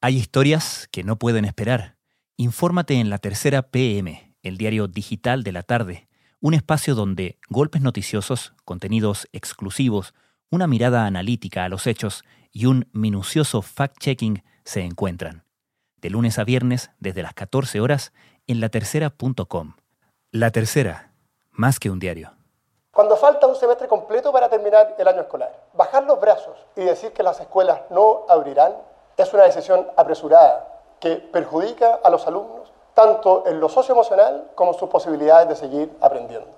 Hay historias que no pueden esperar. Infórmate en la tercera PM, el diario digital de la tarde, un espacio donde golpes noticiosos, contenidos exclusivos, una mirada analítica a los hechos y un minucioso fact-checking se encuentran. De lunes a viernes, desde las 14 horas, en latercera.com. La Tercera, más que un diario. Cuando falta un semestre completo para terminar el año escolar, bajar los brazos y decir que las escuelas no abrirán es una decisión apresurada que perjudica a los alumnos tanto en lo socioemocional como en sus posibilidades de seguir aprendiendo.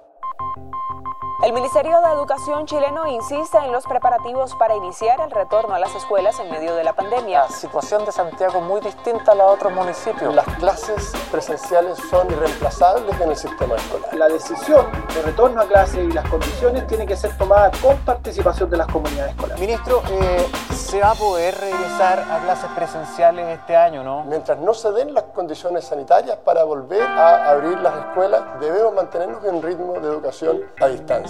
El Ministerio de Educación chileno insiste en los preparativos para iniciar el retorno a las escuelas en medio de la pandemia. La situación de Santiago es muy distinta a la de otros municipios. Las clases presenciales son irreemplazables en el sistema escolar. La decisión de retorno a clase y las condiciones tiene que ser tomada con participación de las comunidades escolares. Ministro, eh, ¿se va a poder regresar a clases presenciales este año, no? Mientras no se den las condiciones sanitarias para volver a abrir las escuelas, debemos mantenernos en ritmo de educación a distancia.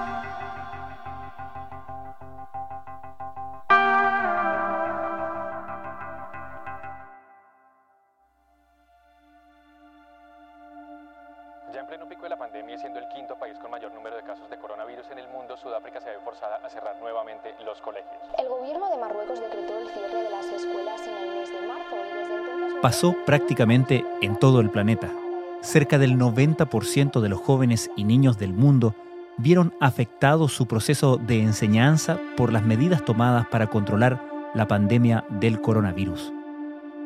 Sudáfrica se ve forzada a cerrar nuevamente los colegios. El gobierno de Marruecos decretó el cierre de las escuelas en el mes de marzo y desde entonces... Pasó prácticamente en todo el planeta. Cerca del 90% de los jóvenes y niños del mundo vieron afectado su proceso de enseñanza por las medidas tomadas para controlar la pandemia del coronavirus.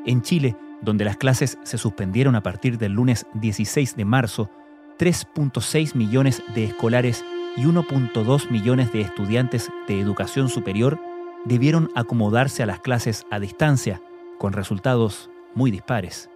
En Chile, donde las clases se suspendieron a partir del lunes 16 de marzo, 3.6 millones de escolares y 1.2 millones de estudiantes de educación superior debieron acomodarse a las clases a distancia, con resultados muy dispares.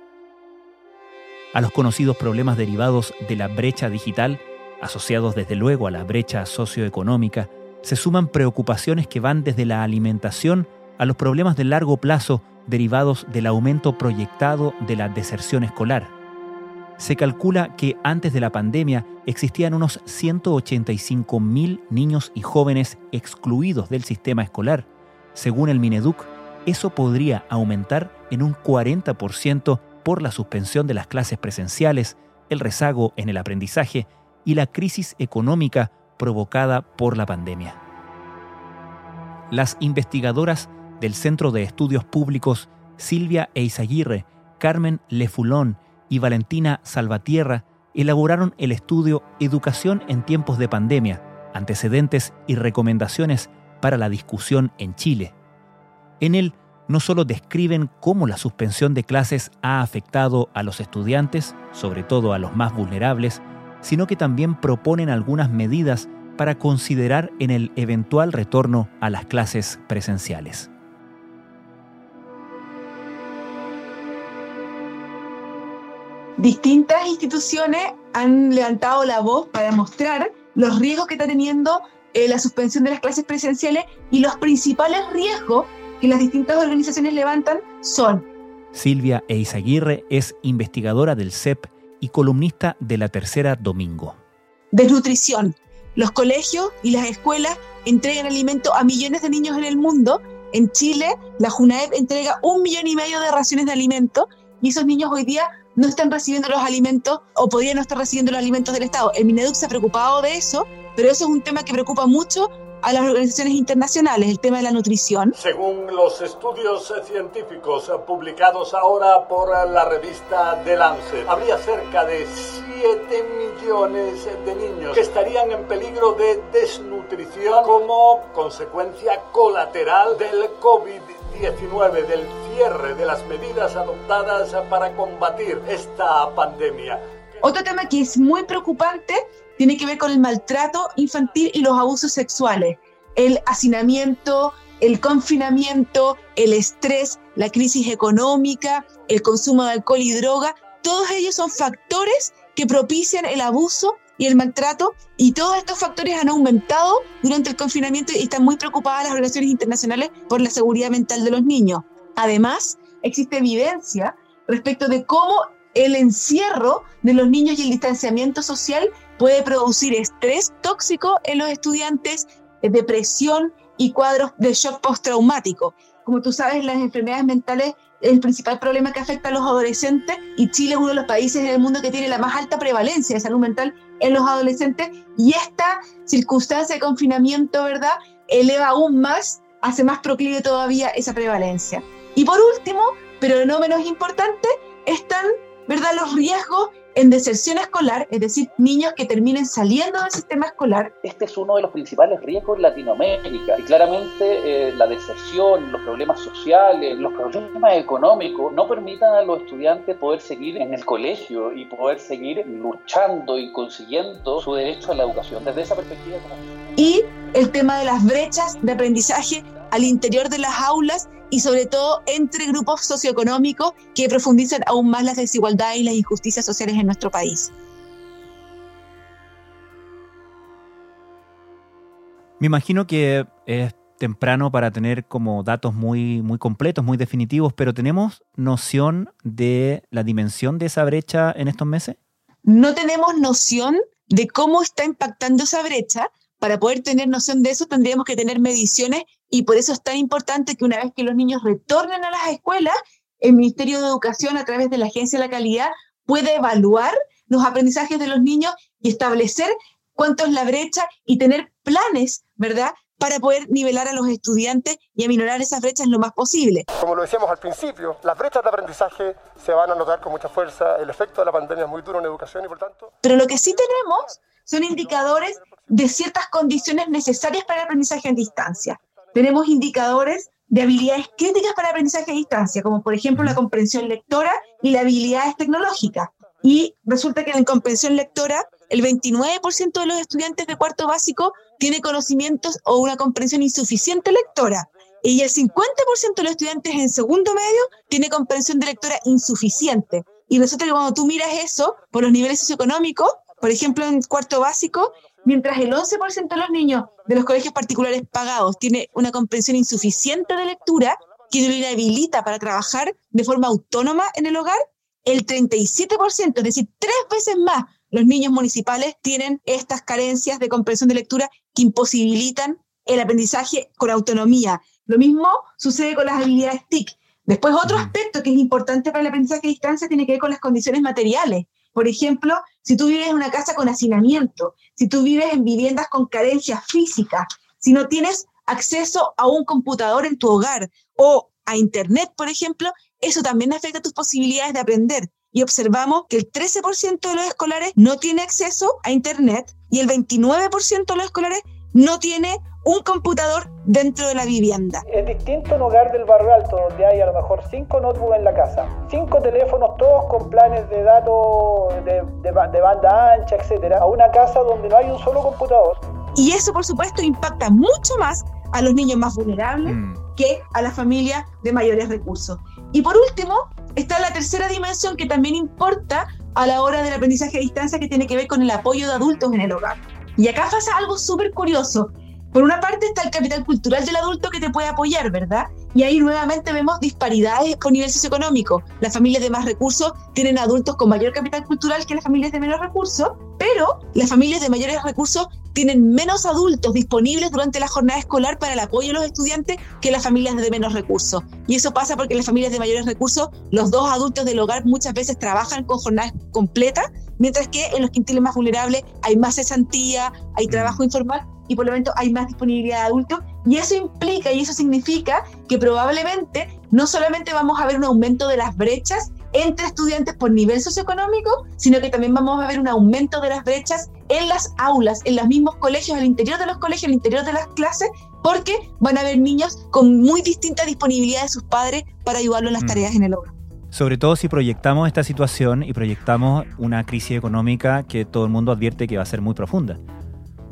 A los conocidos problemas derivados de la brecha digital, asociados desde luego a la brecha socioeconómica, se suman preocupaciones que van desde la alimentación a los problemas de largo plazo derivados del aumento proyectado de la deserción escolar. Se calcula que antes de la pandemia existían unos 185.000 niños y jóvenes excluidos del sistema escolar. Según el Mineduc, eso podría aumentar en un 40% por la suspensión de las clases presenciales, el rezago en el aprendizaje y la crisis económica provocada por la pandemia. Las investigadoras del Centro de Estudios Públicos Silvia Eizaguirre, Carmen Lefulón y Valentina Salvatierra elaboraron el estudio Educación en tiempos de pandemia, antecedentes y recomendaciones para la discusión en Chile. En él no solo describen cómo la suspensión de clases ha afectado a los estudiantes, sobre todo a los más vulnerables, sino que también proponen algunas medidas para considerar en el eventual retorno a las clases presenciales. Distintas instituciones han levantado la voz para mostrar los riesgos que está teniendo eh, la suspensión de las clases presenciales y los principales riesgos que las distintas organizaciones levantan son. Silvia Eizaguirre es investigadora del CEP y columnista de La Tercera Domingo. Desnutrición. Los colegios y las escuelas entregan alimento a millones de niños en el mundo. En Chile, la JUNAEP entrega un millón y medio de raciones de alimento y esos niños hoy día no están recibiendo los alimentos o podrían no estar recibiendo los alimentos del Estado. El Mineduc se ha preocupado de eso, pero eso es un tema que preocupa mucho a las organizaciones internacionales, el tema de la nutrición. Según los estudios científicos publicados ahora por la revista The Lancet, habría cerca de 7 millones de niños que estarían en peligro de desnutrición como consecuencia colateral del COVID-19, del cierre de las medidas adoptadas para combatir esta pandemia. Otro tema que es muy preocupante tiene que ver con el maltrato infantil y los abusos sexuales, el hacinamiento, el confinamiento, el estrés, la crisis económica, el consumo de alcohol y droga, todos ellos son factores que propician el abuso y el maltrato y todos estos factores han aumentado durante el confinamiento y están muy preocupadas las organizaciones internacionales por la seguridad mental de los niños. Además, existe evidencia respecto de cómo el encierro de los niños y el distanciamiento social puede producir estrés tóxico en los estudiantes, eh, depresión y cuadros de shock postraumático. Como tú sabes, las enfermedades mentales es el principal problema que afecta a los adolescentes y Chile es uno de los países en el mundo que tiene la más alta prevalencia de salud mental en los adolescentes y esta circunstancia de confinamiento, ¿verdad?, eleva aún más, hace más proclive todavía esa prevalencia. Y por último, pero no menos importante, están, ¿verdad?, los riesgos en deserción escolar, es decir, niños que terminen saliendo del sistema escolar. Este es uno de los principales riesgos en Latinoamérica y claramente eh, la deserción, los problemas sociales, los problemas económicos no permitan a los estudiantes poder seguir en el colegio y poder seguir luchando y consiguiendo su derecho a la educación. Desde esa perspectiva... Y el tema de las brechas de aprendizaje al interior de las aulas y sobre todo entre grupos socioeconómicos que profundizan aún más las desigualdades y las injusticias sociales en nuestro país. Me imagino que es temprano para tener como datos muy, muy completos, muy definitivos, pero ¿tenemos noción de la dimensión de esa brecha en estos meses? No tenemos noción de cómo está impactando esa brecha. Para poder tener noción de eso tendríamos que tener mediciones y por eso es tan importante que una vez que los niños retornen a las escuelas, el Ministerio de Educación, a través de la Agencia de la Calidad, puede evaluar los aprendizajes de los niños y establecer cuánto es la brecha y tener planes, ¿verdad? para poder nivelar a los estudiantes y aminorar esas brechas lo más posible. Como lo decíamos al principio, las brechas de aprendizaje se van a notar con mucha fuerza, el efecto de la pandemia es muy duro en educación y por tanto... Pero lo que sí tenemos son indicadores de ciertas condiciones necesarias para el aprendizaje en distancia tenemos indicadores de habilidades críticas para aprendizaje a distancia, como por ejemplo la comprensión lectora y la habilidades tecnológicas. Y resulta que en la comprensión lectora, el 29% de los estudiantes de cuarto básico tiene conocimientos o una comprensión insuficiente lectora. Y el 50% de los estudiantes en segundo medio tiene comprensión de lectora insuficiente. Y resulta que cuando tú miras eso por los niveles socioeconómicos, por ejemplo en cuarto básico, mientras el 11% de los niños de los colegios particulares pagados tiene una comprensión insuficiente de lectura que lo inhabilita para trabajar de forma autónoma en el hogar, el 37%, es decir, tres veces más los niños municipales tienen estas carencias de comprensión de lectura que imposibilitan el aprendizaje con autonomía. Lo mismo sucede con las habilidades TIC. Después, otro aspecto que es importante para el aprendizaje a distancia tiene que ver con las condiciones materiales. Por ejemplo, si tú vives en una casa con hacinamiento, si tú vives en viviendas con carencias físicas, si no tienes acceso a un computador en tu hogar o a Internet, por ejemplo, eso también afecta tus posibilidades de aprender. Y observamos que el 13% de los escolares no tiene acceso a Internet y el 29% de los escolares no tiene un computador dentro de la vivienda. Es distinto un hogar del barrio alto, donde hay a lo mejor cinco notebooks en la casa, cinco teléfonos, todos con planes de datos de, de, banda ancha, etcétera, a una casa donde no hay un solo computador. Y eso, por supuesto, impacta mucho más a los niños más vulnerables mm. que a las familias de mayores recursos. Y por último, está la tercera dimensión que también importa a la hora del aprendizaje a distancia, que tiene que ver con el apoyo de adultos en el hogar. Y acá pasa algo súper curioso. Por una parte está el capital cultural del adulto que te puede apoyar, ¿verdad? Y ahí nuevamente vemos disparidades por nivel socioeconómico. Las familias de más recursos tienen adultos con mayor capital cultural que las familias de menos recursos, pero las familias de mayores recursos tienen menos adultos disponibles durante la jornada escolar para el apoyo a los estudiantes que las familias de menos recursos. Y eso pasa porque las familias de mayores recursos, los dos adultos del hogar muchas veces trabajan con jornadas completas, mientras que en los quintiles más vulnerables hay más cesantía, hay trabajo informal y por lo tanto hay más disponibilidad de adultos. Y eso implica y eso significa que probablemente no solamente vamos a ver un aumento de las brechas entre estudiantes por nivel socioeconómico, sino que también vamos a ver un aumento de las brechas en las aulas, en los mismos colegios, al interior de los colegios, al interior de las clases, porque van a haber niños con muy distinta disponibilidad de sus padres para ayudarlos en las mm. tareas en el hogar. Sobre todo si proyectamos esta situación y proyectamos una crisis económica que todo el mundo advierte que va a ser muy profunda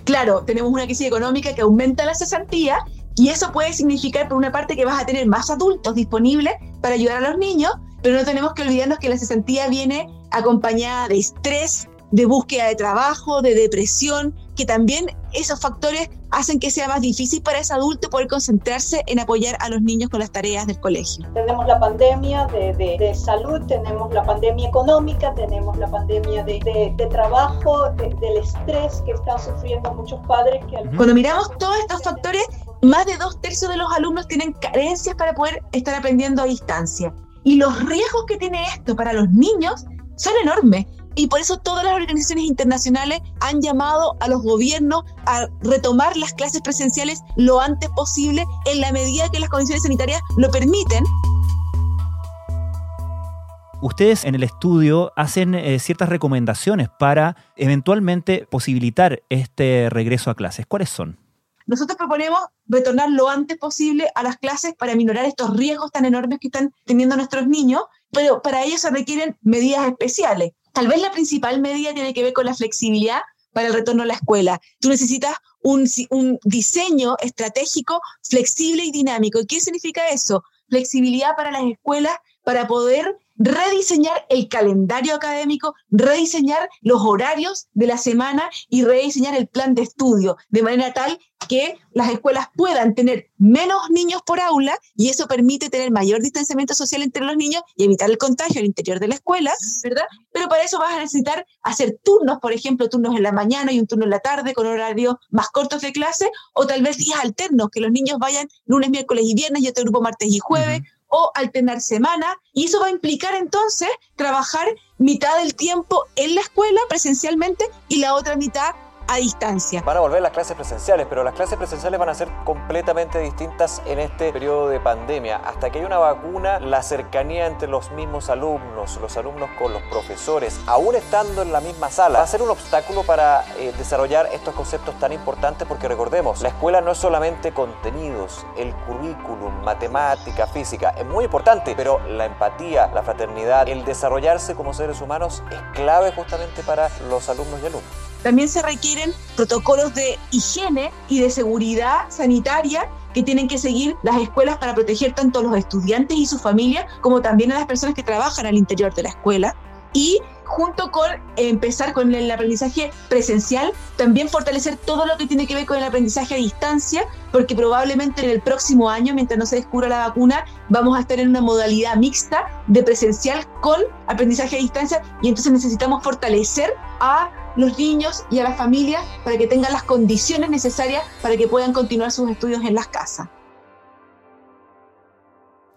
claro, tenemos una crisis económica que aumenta la cesantía y eso puede significar, por una parte, que vas a tener más adultos disponibles para ayudar a los niños, pero no tenemos que olvidarnos que la cesantía viene acompañada de estrés, de búsqueda de trabajo, de depresión, que también esos factores hacen que sea más difícil para ese adulto poder concentrarse en apoyar a los niños con las tareas del colegio. Tenemos la pandemia de, de, salud, tenemos la pandemia económica, tenemos la pandemia de, de trabajo, del estrés que están sufriendo muchos padres. Que... Cuando miramos todos estos factores, más de dos tercios de los alumnos tienen carencias para poder estar aprendiendo a distancia. Y los riesgos que tiene esto para los niños son enormes. Y por eso todas las organizaciones internacionales han llamado a los gobiernos a retomar las clases presenciales lo antes posible en la medida que las condiciones sanitarias lo permiten. Ustedes en el estudio hacen eh, ciertas recomendaciones para eventualmente posibilitar este regreso a clases. ¿Cuáles son? Nosotros proponemos retornar lo antes posible a las clases para minorar estos riesgos tan enormes que están teniendo nuestros niños, pero para ello se requieren medidas especiales. Tal vez la principal medida tiene que ver con la flexibilidad para el retorno a la escuela. Tú necesitas un, un diseño estratégico flexible y dinámico. ¿Qué significa eso? Flexibilidad para las escuelas para poder rediseñar el calendario académico, rediseñar los horarios de la semana y rediseñar el plan de estudio, de manera tal que las escuelas puedan tener menos niños por aula y eso permite tener mayor distanciamiento social entre los niños y evitar el contagio al interior de la escuela, ¿verdad? Pero para eso vas a necesitar hacer turnos, por ejemplo, turnos en la mañana y un turno en la tarde con horarios más cortos de clase o tal vez días alternos, que los niños vayan lunes, miércoles y viernes y otro grupo martes y jueves o alternar semana y eso va a implicar entonces trabajar mitad del tiempo en la escuela presencialmente y la otra mitad a distancia. Van a volver las clases presenciales, pero las clases presenciales van a ser completamente distintas en este periodo de pandemia. Hasta que haya una vacuna, la cercanía entre los mismos alumnos, los alumnos con los profesores, aún estando en la misma sala, va a ser un obstáculo para eh, desarrollar estos conceptos tan importantes porque recordemos, la escuela no es solamente contenidos, el currículum, matemática, física, es muy importante, pero la empatía, la fraternidad, el desarrollarse como seres humanos es clave justamente para los alumnos y alumnos. También se requieren protocolos de higiene y de seguridad sanitaria que tienen que seguir las escuelas para proteger tanto a los estudiantes y sus familias como también a las personas que trabajan al interior de la escuela. Y junto con empezar con el aprendizaje presencial, también fortalecer todo lo que tiene que ver con el aprendizaje a distancia, porque probablemente en el próximo año, mientras no se descubra la vacuna, vamos a estar en una modalidad mixta de presencial con aprendizaje a distancia y entonces necesitamos fortalecer a los niños y a las familias para que tengan las condiciones necesarias para que puedan continuar sus estudios en las casas.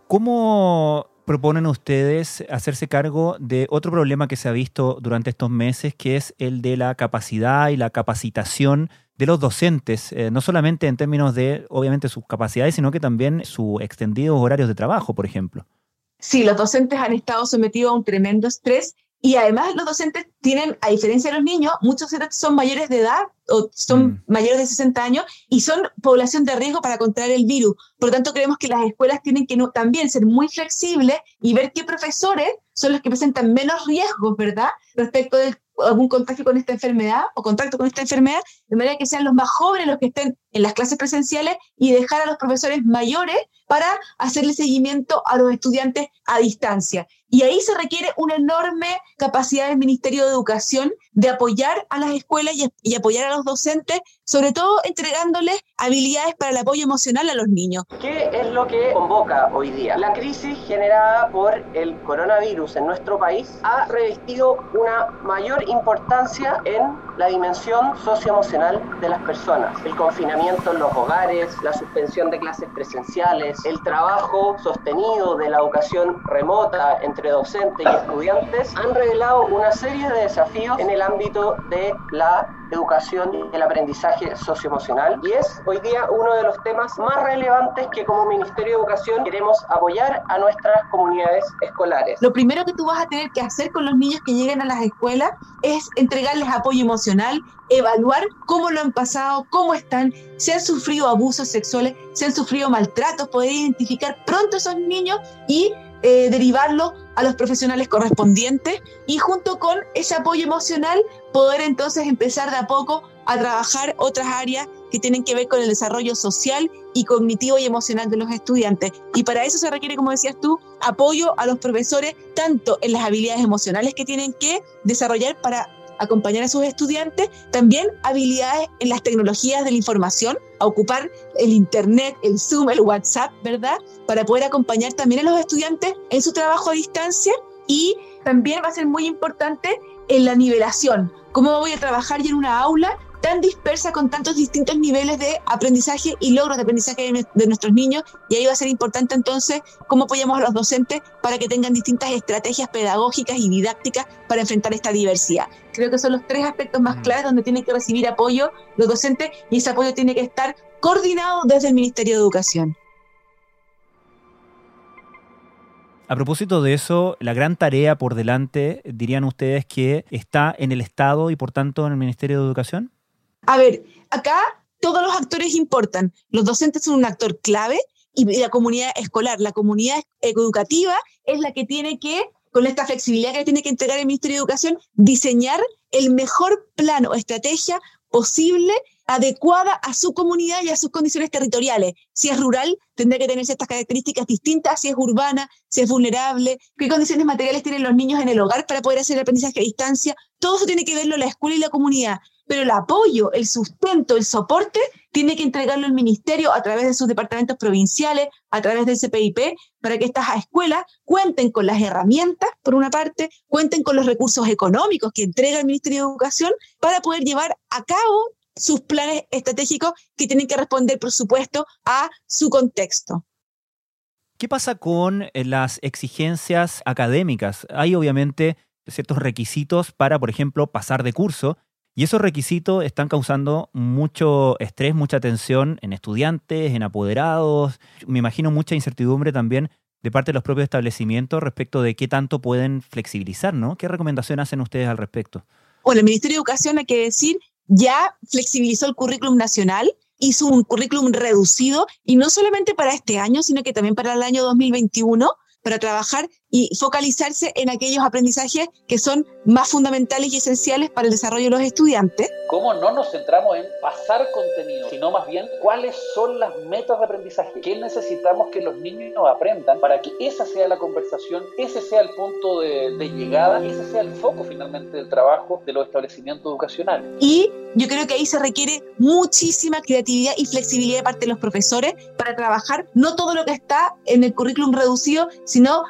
¿Cómo proponen ustedes hacerse cargo de otro problema que se ha visto durante estos meses, que es el de la capacidad y la capacitación de los docentes, eh, no solamente en términos de, obviamente, sus capacidades, sino que también sus extendidos horarios de trabajo, por ejemplo? Sí, los docentes han estado sometidos a un tremendo estrés y además los docentes tienen, a diferencia de los niños, muchos son mayores de edad o son mm. mayores de 60 años y son población de riesgo para contraer el virus. Por lo tanto, creemos que las escuelas tienen que también ser muy flexibles y ver qué profesores son los que presentan menos riesgos, ¿verdad? Respecto de algún contagio con esta enfermedad o contacto con esta enfermedad, de manera que sean los más jóvenes los que estén en las clases presenciales y dejar a los profesores mayores para hacerle seguimiento a los estudiantes a distancia. Y ahí se requiere una enorme capacidad del Ministerio de Educación de apoyar a las escuelas y, apoyar a los docentes, sobre todo entregándoles habilidades para el apoyo emocional a los niños. ¿Qué es lo que convoca hoy día? La crisis generada por el coronavirus en nuestro país ha revestido una mayor importancia en la dimensión socioemocional de las personas. El confinamiento en los hogares, la suspensión de clases presenciales, el trabajo sostenido de la educación remota entre docentes y estudiantes han revelado una serie de desafíos en el ámbito de la educación y el aprendizaje socioemocional y es hoy día uno de los temas más relevantes que como Ministerio de Educación queremos apoyar a nuestras comunidades escolares. Lo primero que tú vas a tener que hacer con los niños que lleguen a las escuelas es entregarles apoyo emocional, evaluar cómo lo han pasado, cómo están, si han sufrido abusos sexuales, si han sufrido maltratos, poder identificar pronto a esos niños y eh, derivarlo a los profesionales correspondientes y junto con ese apoyo emocional poder entonces empezar de a poco a trabajar otras áreas que tienen que ver con el desarrollo social y cognitivo y emocional de los estudiantes. Y para eso se requiere, como decías tú, apoyo a los profesores tanto en las habilidades emocionales que tienen que desarrollar para acompañar a sus estudiantes, también habilidades en las tecnologías de la información, a ocupar el Internet, el Zoom, el WhatsApp, ¿verdad? Para poder acompañar también a los estudiantes en su trabajo a distancia y también va a ser muy importante en la nivelación. ¿Cómo voy a trabajar yo en una aula tan dispersa con tantos distintos niveles de aprendizaje y logros de aprendizaje de, nuestros niños y ahí va a ser importante entonces cómo apoyamos a los docentes para que tengan distintas estrategias pedagógicas y didácticas para enfrentar esta diversidad. Creo que son los tres aspectos más mm. claves donde tienen que recibir apoyo los docentes y ese apoyo tiene que estar coordinado desde el Ministerio de Educación. A propósito de eso, la gran tarea por delante, dirían ustedes que está en el Estado y por tanto en el Ministerio de Educación? A ver, acá todos los actores importan. Los docentes son un actor clave y la comunidad escolar, la comunidad educativa es la que tiene que, con esta flexibilidad que tiene que entregar el Ministerio de Educación, diseñar el mejor plan o estrategia posible adecuada a su comunidad y a sus condiciones territoriales. Si es rural, tendrá que tener ciertas características distintas, si es urbana, si es vulnerable, qué condiciones materiales tienen los niños en el hogar para poder hacer el aprendizaje a distancia. Todo eso tiene que verlo la escuela y la comunidad pero el apoyo, el sustento, el soporte, tiene que entregarlo el ministerio a través de sus departamentos provinciales, a través del CPIP, para que estas escuelas cuenten con las herramientas, por una parte, cuenten con los recursos económicos que entrega el Ministerio de Educación para poder llevar a cabo sus planes estratégicos que tienen que responder, por supuesto, a su contexto. ¿Qué pasa con eh, las exigencias académicas? Hay obviamente ciertos requisitos para, por ejemplo, pasar de curso y esos requisitos están causando mucho estrés, mucha tensión en estudiantes, en apoderados. Me imagino mucha incertidumbre también de parte de los propios establecimientos respecto de qué tanto pueden flexibilizar, ¿no? ¿Qué recomendación hacen ustedes al respecto? Bueno, el Ministerio de Educación, hay que decir, ya flexibilizó el currículum nacional, hizo un currículum reducido, y no solamente para este año, sino que también para el año 2021, para trabajar y focalizarse en aquellos aprendizajes que son más fundamentales y esenciales para el desarrollo de los estudiantes. ¿Cómo no nos centramos en pasar contenido, sino más bien cuáles son las metas de aprendizaje? ¿Qué necesitamos que los niños aprendan para que esa sea la conversación, ese sea el punto de, de llegada y ese sea el foco finalmente del trabajo de los establecimientos educacionales? Y yo creo que ahí se requiere muchísima creatividad y flexibilidad de parte de los profesores para trabajar no todo lo que está en el currículum reducido, sino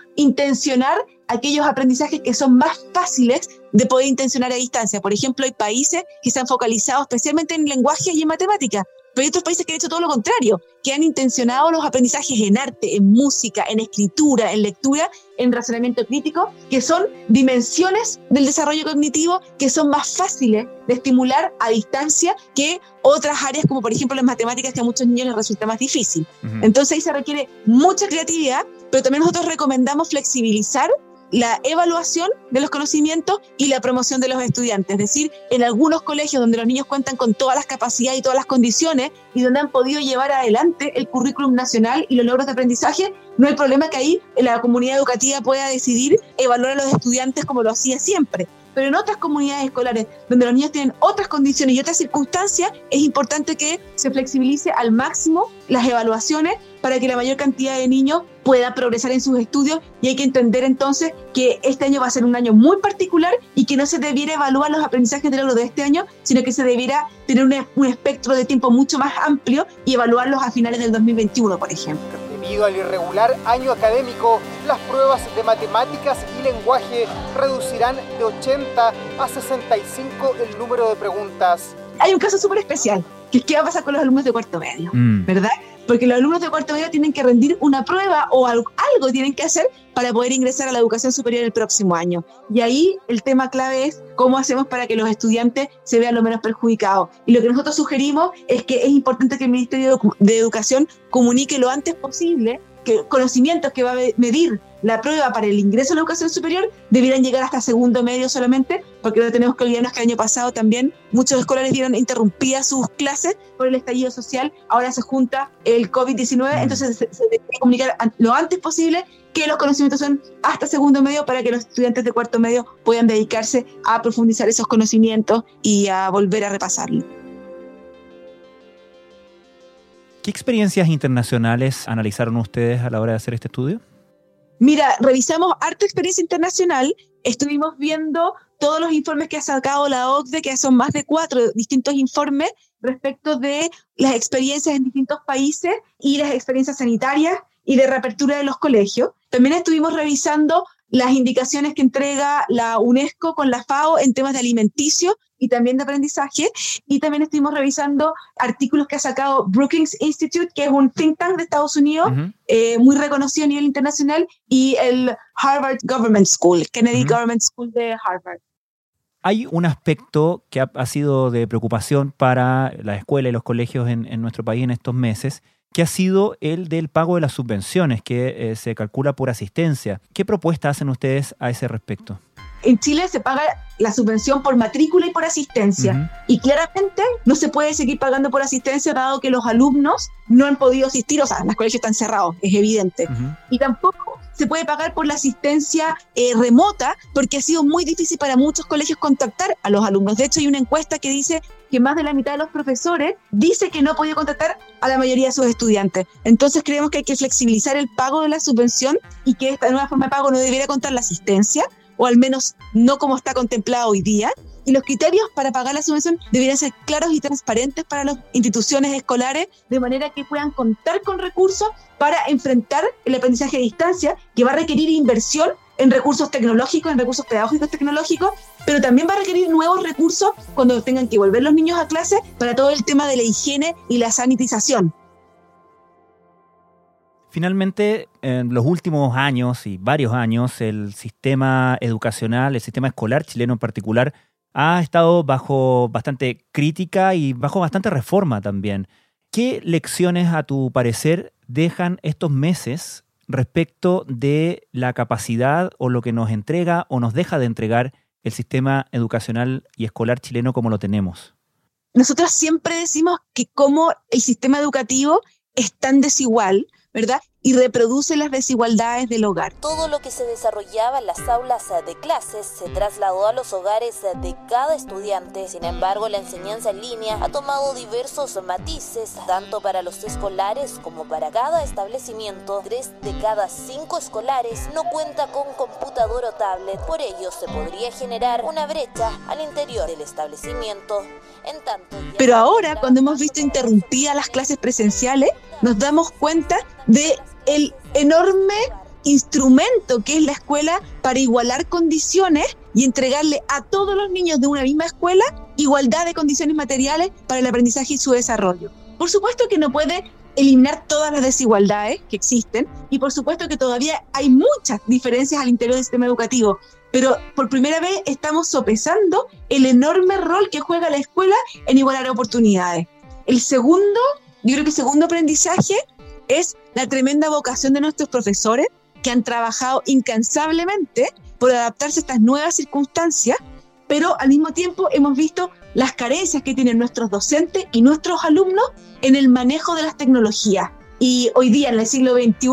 intencionar aquellos aprendizajes que son más fáciles de poder intencionar a distancia. Por ejemplo, hay países que se han focalizado especialmente en lenguaje y en matemática, pero hay otros países que han hecho todo lo contrario, que han intencionado los aprendizajes en arte, en música, en escritura, en lectura, en razonamiento crítico, que son dimensiones del desarrollo cognitivo que son más fáciles de estimular a distancia que otras áreas, como por ejemplo las matemáticas, que a muchos niños les resulta más difícil. Entonces ahí se requiere mucha creatividad, pero también nosotros recomendamos flexibilizar la evaluación de los conocimientos y la promoción de los estudiantes. Es decir, en algunos colegios donde los niños cuentan con todas las capacidades y todas las condiciones y donde han podido llevar adelante el currículum nacional y los logros de aprendizaje, no hay problema que ahí la comunidad educativa pueda decidir evaluar a los estudiantes como lo hacía siempre. Pero en otras comunidades escolares donde los niños tienen otras condiciones y otras circunstancias, es importante que se flexibilice al máximo las evaluaciones para que la mayor cantidad de niños pueda progresar en sus estudios y hay que entender entonces que este año va a ser un año muy particular y que no se debiera evaluar los aprendizajes de logro de este año, sino que se debiera tener un, un espectro de tiempo mucho más amplio y evaluarlos a finales del 2021, por ejemplo. Debido al irregular año académico, las pruebas de matemáticas y lenguaje reducirán de 80 a 65 el número de preguntas. Hay un caso súper especial, que es qué va a pasar con los alumnos de cuarto medio, mm. ¿verdad? Porque los alumnos de cuarto medio tienen que rendir una prueba o algo, algo, tienen que hacer para poder ingresar a la educación superior el próximo año. Y ahí el tema clave es cómo hacemos para que los estudiantes se vean lo menos perjudicados. Y lo que nosotros sugerimos es que es importante que el Ministerio de Educación comunique lo antes posible que conocimientos que va a medir la prueba para el ingreso a la educación superior debieran llegar hasta segundo medio solamente, porque no tenemos que olvidarnos que el año pasado también muchos escolares vieron interrumpidas sus clases por el estallido social, ahora se junta el COVID-19, mm. entonces se, se debe comunicar lo antes posible que los conocimientos son hasta segundo medio para que los estudiantes de cuarto medio puedan dedicarse a profundizar esos conocimientos y a volver a repasarlos. ¿Qué experiencias internacionales analizaron ustedes a la hora de hacer este estudio? Mira, revisamos harta experiencia internacional, estuvimos viendo todos los informes que ha sacado la OCDE, que son más de cuatro distintos informes respecto de las experiencias en distintos países y las experiencias sanitarias y de reapertura de los colegios. También estuvimos revisando las indicaciones que entrega la UNESCO con la FAO en temas de alimenticio y también de aprendizaje. Y también estuvimos revisando artículos que ha sacado Brookings Institute, que es un think tank de Estados Unidos, eh, muy reconocido a nivel internacional, y el Harvard Government School, Kennedy Government School de Harvard. Hay un aspecto que ha, sido de preocupación para la escuela y los colegios en, en nuestro país en estos meses, que ha sido el del pago de las subvenciones, que eh, se calcula por asistencia. ¿Qué propuesta hacen ustedes a ese respecto? En Chile se paga la subvención por matrícula y por asistencia. Y claramente no se puede seguir pagando por asistencia dado que los alumnos no han podido asistir, o sea, los colegios están cerrados, es evidente. Y tampoco se puede pagar por la asistencia eh, remota porque ha sido muy difícil para muchos colegios contactar a los alumnos. De hecho, hay una encuesta que dice que más de la mitad de los profesores dice que no ha podido contactar a la mayoría de sus estudiantes. Entonces creemos que hay que flexibilizar el pago de la subvención y que esta nueva forma de pago no debería contar la asistencia, o al menos no como está contemplado hoy día. Y los criterios para pagar la subvención deberían ser claros y transparentes para las instituciones escolares, de manera que puedan contar con recursos para enfrentar el aprendizaje a distancia, que va a requerir inversión en recursos tecnológicos, en recursos pedagógicos tecnológicos, pero también va a requerir nuevos recursos cuando tengan que volver los niños a clase para todo el tema de la higiene y la sanitización. Finalmente, en los últimos años y varios años, el sistema educacional, el sistema escolar chileno en particular, ha estado bajo bastante crítica y bajo bastante reforma también. ¿Qué lecciones, a tu parecer, dejan estos meses respecto de la capacidad o lo que nos entrega o nos deja de entregar el sistema educacional y escolar chileno como lo tenemos? Nosotros siempre decimos que como el sistema educativo es tan desigual, ¿verdad? Y reproduce las desigualdades del hogar. Todo lo que se desarrollaba en las aulas de clases se trasladó a los hogares de cada estudiante. Sin embargo, la enseñanza en línea ha tomado diversos matices, tanto para los escolares como para cada establecimiento. Tres de cada cinco escolares no cuenta con computador o tablet. Por ello, se podría generar una brecha al interior del establecimiento. En tanto, Pero ahora, cuando hemos visto interrumpidas las clases presenciales, nos damos cuenta de el enorme instrumento que es la escuela para igualar condiciones y entregarle a todos los niños de una misma escuela igualdad de condiciones materiales para el aprendizaje y su desarrollo. Por supuesto que no puede eliminar todas las desigualdades que existen y por supuesto que todavía hay muchas diferencias al interior del sistema educativo, pero por primera vez estamos sopesando el enorme rol que juega la escuela en igualar oportunidades. El segundo, yo creo que el segundo aprendizaje es la tremenda vocación de nuestros profesores que han trabajado incansablemente por adaptarse a estas nuevas circunstancias, pero al mismo tiempo hemos visto las carencias que tienen nuestros docentes y nuestros alumnos en el manejo de las tecnologías. Y hoy día, en el siglo XXI,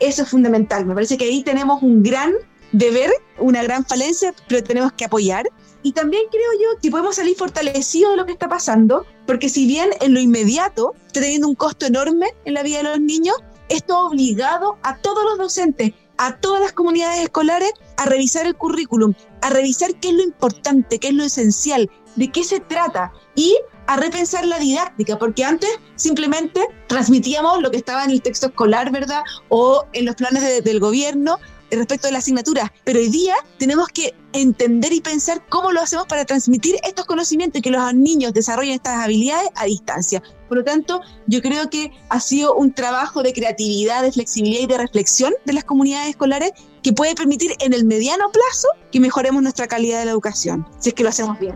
eso es fundamental. Me parece que ahí tenemos un gran deber, una gran falencia, pero tenemos que apoyar. Y también creo yo que podemos salir fortalecidos de lo que está pasando, porque si bien en lo inmediato está teniendo un costo enorme en la vida de los niños, esto ha obligado a todos los docentes, a todas las comunidades escolares a revisar el currículum, a revisar qué es lo importante, qué es lo esencial, de qué se trata y a repensar la didáctica, porque antes simplemente transmitíamos lo que estaba en el texto escolar, ¿verdad? O en los planes del gobierno, respecto de la asignatura, pero hoy día tenemos que entender y pensar cómo lo hacemos para transmitir estos conocimientos y que los niños desarrollen estas habilidades a distancia. Por lo tanto, yo creo que ha sido un trabajo de creatividad, de flexibilidad y de reflexión de las comunidades escolares que puede permitir en el mediano plazo que mejoremos nuestra calidad de la educación, si es que lo hacemos bien.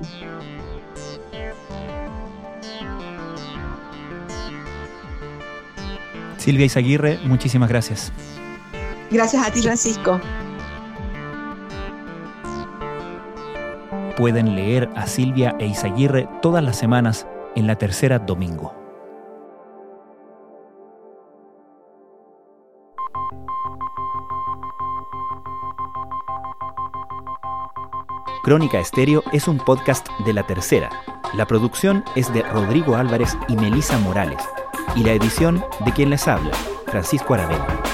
Silvia Izaguirre, muchísimas gracias. Gracias a ti, Francisco. Pueden leer a Silvia e Isaguirre todas las semanas en la tercera domingo. Crónica Estéreo es un podcast de la tercera. La producción es de Rodrigo Álvarez y Melisa Morales. Y la edición de quien les habla, Francisco Aravena.